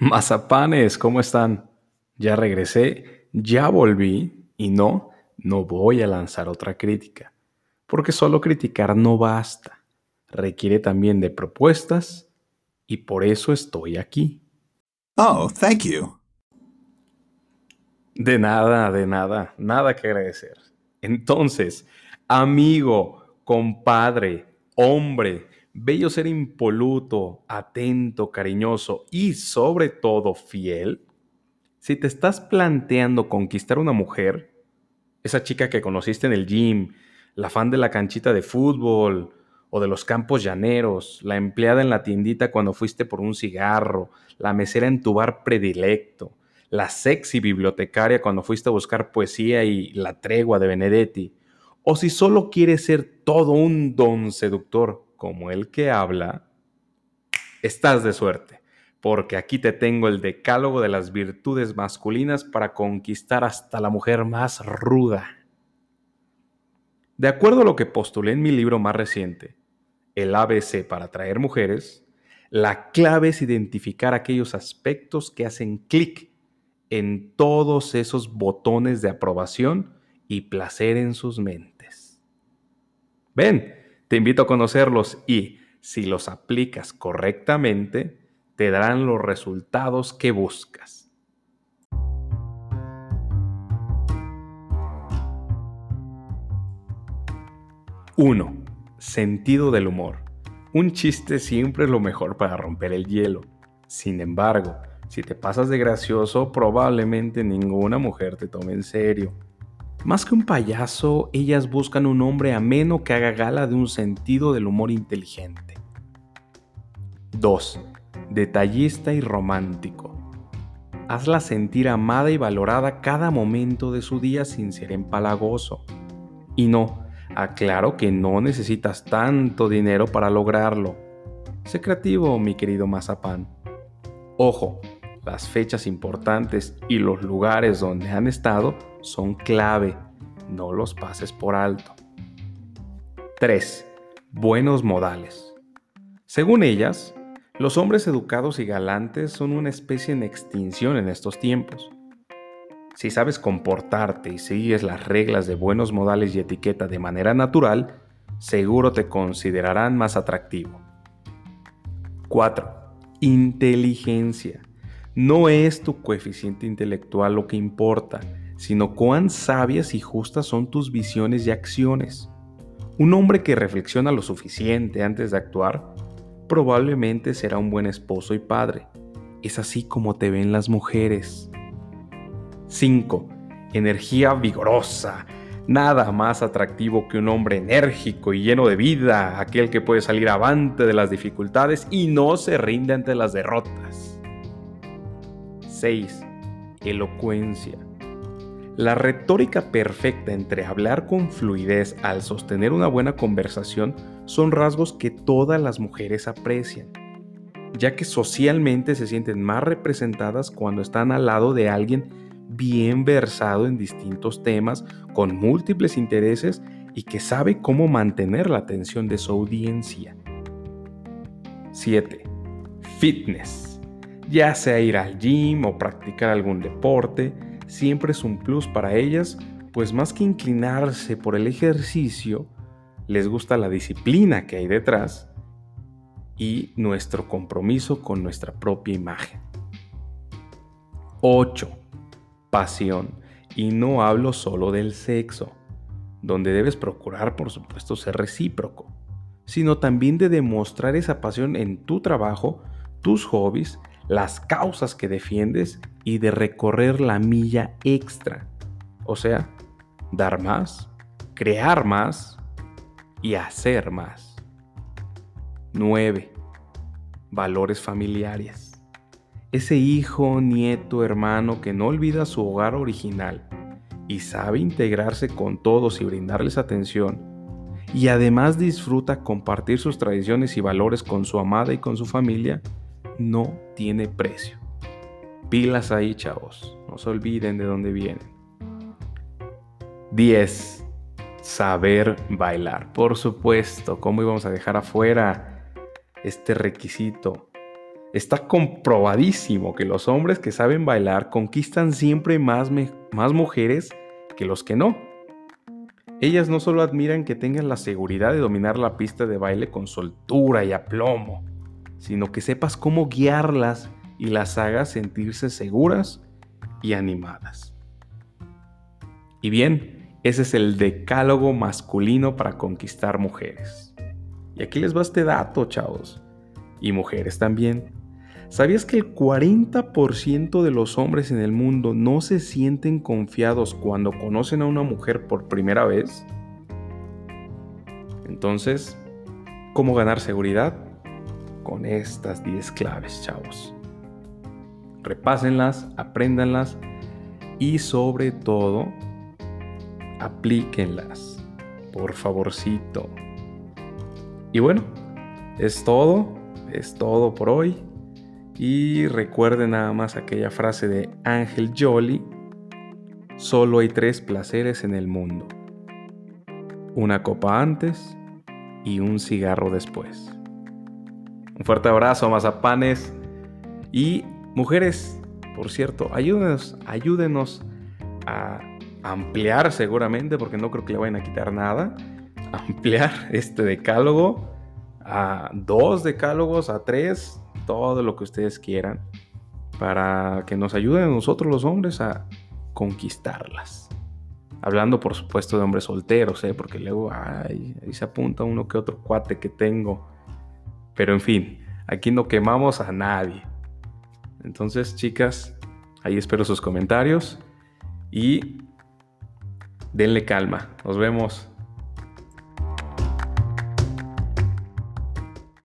Mazapanes, ¿cómo están? Ya regresé, ya volví y no, no voy a lanzar otra crítica, porque solo criticar no basta, requiere también de propuestas y por eso estoy aquí. Oh, thank you. De nada, de nada, nada que agradecer. Entonces, amigo, compadre, hombre, bello ser impoluto, atento, cariñoso y sobre todo fiel, si te estás planteando conquistar una mujer, esa chica que conociste en el gym, la fan de la canchita de fútbol o de los campos llaneros, la empleada en la tiendita cuando fuiste por un cigarro, la mesera en tu bar predilecto, la sexy bibliotecaria cuando fuiste a buscar poesía y la tregua de Benedetti, o si solo quieres ser todo un don seductor como el que habla, estás de suerte, porque aquí te tengo el decálogo de las virtudes masculinas para conquistar hasta la mujer más ruda. De acuerdo a lo que postulé en mi libro más reciente, El ABC para atraer mujeres, la clave es identificar aquellos aspectos que hacen clic en todos esos botones de aprobación y placer en sus mentes. Ven, te invito a conocerlos y, si los aplicas correctamente, te darán los resultados que buscas. 1. Sentido del humor. Un chiste siempre es lo mejor para romper el hielo. Sin embargo, si te pasas de gracioso, probablemente ninguna mujer te tome en serio. Más que un payaso, ellas buscan un hombre ameno que haga gala de un sentido del humor inteligente. 2. Detallista y romántico. Hazla sentir amada y valorada cada momento de su día sin ser empalagoso. Y no, aclaro que no necesitas tanto dinero para lograrlo. Sé creativo, mi querido mazapán. Ojo, las fechas importantes y los lugares donde han estado son clave, no los pases por alto. 3. Buenos modales. Según ellas, los hombres educados y galantes son una especie en extinción en estos tiempos. Si sabes comportarte y sigues las reglas de buenos modales y etiqueta de manera natural, seguro te considerarán más atractivo. 4. Inteligencia. No es tu coeficiente intelectual lo que importa, sino cuán sabias y justas son tus visiones y acciones. Un hombre que reflexiona lo suficiente antes de actuar probablemente será un buen esposo y padre. Es así como te ven las mujeres. 5. Energía vigorosa. Nada más atractivo que un hombre enérgico y lleno de vida, aquel que puede salir avante de las dificultades y no se rinde ante las derrotas. 6. Elocuencia. La retórica perfecta entre hablar con fluidez al sostener una buena conversación son rasgos que todas las mujeres aprecian, ya que socialmente se sienten más representadas cuando están al lado de alguien bien versado en distintos temas, con múltiples intereses y que sabe cómo mantener la atención de su audiencia. 7. Fitness ya sea ir al gym o practicar algún deporte, siempre es un plus para ellas, pues más que inclinarse por el ejercicio, les gusta la disciplina que hay detrás y nuestro compromiso con nuestra propia imagen. 8. Pasión. Y no hablo solo del sexo, donde debes procurar por supuesto ser recíproco, sino también de demostrar esa pasión en tu trabajo, tus hobbies las causas que defiendes y de recorrer la milla extra. O sea, dar más, crear más y hacer más. 9. Valores familiares. Ese hijo, nieto, hermano que no olvida su hogar original y sabe integrarse con todos y brindarles atención, y además disfruta compartir sus tradiciones y valores con su amada y con su familia, no tiene precio. Pilas ahí, chavos. No se olviden de dónde vienen. 10. Saber bailar. Por supuesto, ¿cómo íbamos a dejar afuera este requisito? Está comprobadísimo que los hombres que saben bailar conquistan siempre más, más mujeres que los que no. Ellas no solo admiran que tengan la seguridad de dominar la pista de baile con soltura y aplomo, sino que sepas cómo guiarlas y las hagas sentirse seguras y animadas. Y bien, ese es el decálogo masculino para conquistar mujeres. Y aquí les va este dato, chavos. Y mujeres también. ¿Sabías que el 40% de los hombres en el mundo no se sienten confiados cuando conocen a una mujer por primera vez? Entonces, ¿cómo ganar seguridad? Con estas 10 claves, chavos. Repásenlas, apréndanlas y sobre todo, aplíquenlas. Por favorcito. Y bueno, es todo, es todo por hoy. Y recuerden nada más aquella frase de Ángel Jolie, solo hay tres placeres en el mundo. Una copa antes y un cigarro después. Un fuerte abrazo, mazapanes. Y mujeres, por cierto, ayúdenos, ayúdenos a ampliar seguramente, porque no creo que le vayan a quitar nada, ampliar este decálogo a dos decálogos, a tres, todo lo que ustedes quieran para que nos ayuden a nosotros los hombres a conquistarlas. Hablando por supuesto de hombres solteros, ¿eh? porque luego ahí se apunta uno que otro cuate que tengo. Pero en fin, aquí no quemamos a nadie. Entonces, chicas, ahí espero sus comentarios y denle calma. Nos vemos.